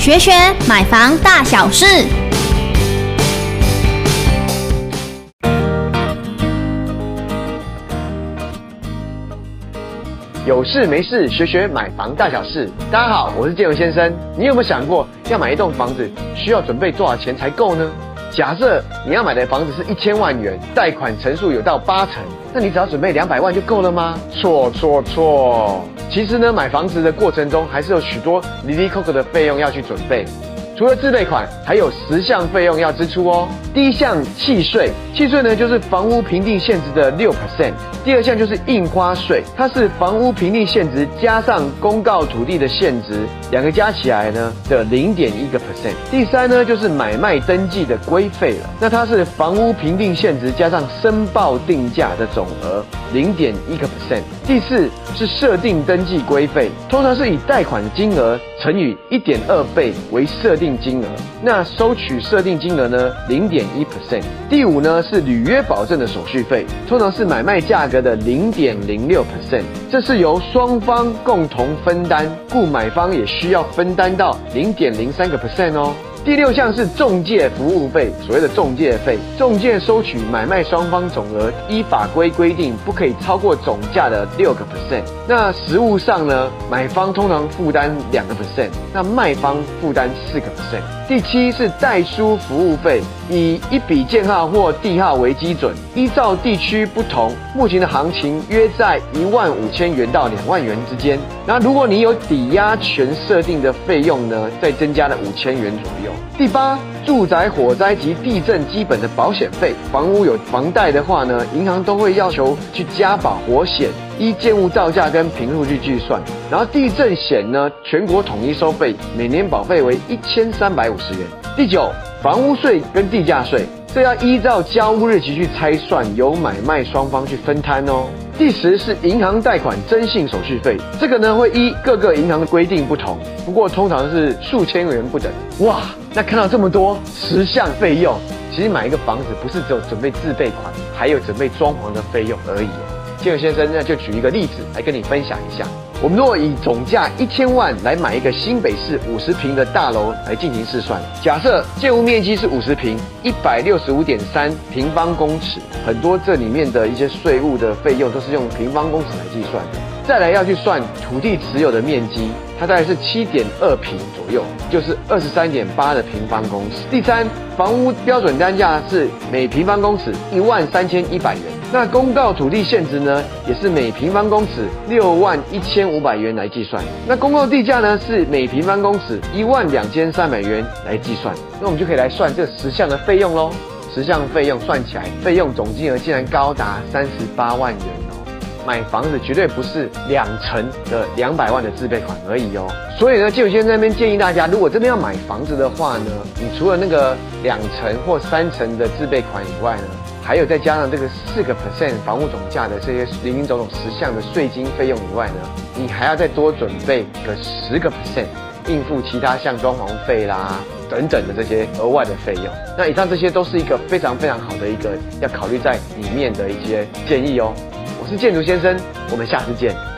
学学买房大小事。有事没事，学学买房大小事。大家好，我是建文先生。你有没有想过，要买一栋房子需要准备多少钱才够呢？假设你要买的房子是一千万元，贷款成数有到八成，那你只要准备两百万就够了吗？错错错！其实呢，买房子的过程中还是有许多哩哩扣扣的费用要去准备。除了自备款，还有十项费用要支出哦。第一项契税，契税呢就是房屋评定现值的六 percent。第二项就是印花税，它是房屋评定现值加上公告土地的现值，两个加起来呢的零点一个 percent。第三呢就是买卖登记的规费了，那它是房屋评定现值加上申报定价的总额零点一个 percent。第四是设定登记规费，通常是以贷款金额乘以一点二倍为设定金额，那收取设定金额呢零点点一 percent。第五呢是履约保证的手续费，通常是买卖价格的零点零六 percent，这是由双方共同分担，故买方也需要分担到零点零三个 percent 哦。第六项是中介服务费，所谓的中介费，中介收取买卖双方总额，依法规规定不可以超过总价的六个 percent。那实务上呢，买方通常负担两个 percent，那卖方负担四个 percent。第七是代书服务费，以一笔建号或地号为基准，依照地区不同，目前的行情约在一万五千元到两万元之间。那如果你有抵押权设定的费用呢，再增加了五千元左右。第八，住宅火灾及地震基本的保险费，房屋有房贷的话呢，银行都会要求去加保火险，依建物造价跟平数去计算。然后地震险呢，全国统一收费，每年保费为一千三百五十元。第九，房屋税跟地价税，这要依照交屋日期去拆算，由买卖双方去分摊哦。第十是银行贷款征信手续费，这个呢会依各个银行的规定不同，不过通常是数千元不等。哇，那看到这么多十项费用，其实买一个房子不是只有准备自备款，还有准备装潢的费用而已。建文先生呢就举一个例子来跟你分享一下。我们若以总价一千万来买一个新北市五十平的大楼来进行试算，假设建物面积是五十平，一百六十五点三平方公尺，很多这里面的一些税务的费用都是用平方公尺来计算的。再来要去算土地持有的面积，它大概是七点二平左右，就是二十三点八的平方公尺。第三，房屋标准单价是每平方公尺一万三千一百元。那公告土地现值呢，也是每平方公尺六万一千五百元来计算。那公告地价呢，是每平方公尺一万两千三百元来计算。那我们就可以来算这十项的费用喽。十项费用算起来，费用总金额竟然高达三十八万元！买房子绝对不是两成的两百万的自备款而已哦。所以呢，建文先生那边建议大家，如果真的要买房子的话呢，你除了那个两成或三成的自备款以外呢，还有再加上这个四个 percent 房屋总价的这些林林总总十项的税金费用以外呢，你还要再多准备个十个 percent 应付其他像装潢费啦等等的这些额外的费用。那以上这些都是一个非常非常好的一个要考虑在里面的一些建议哦。是建筑先生，我们下次见。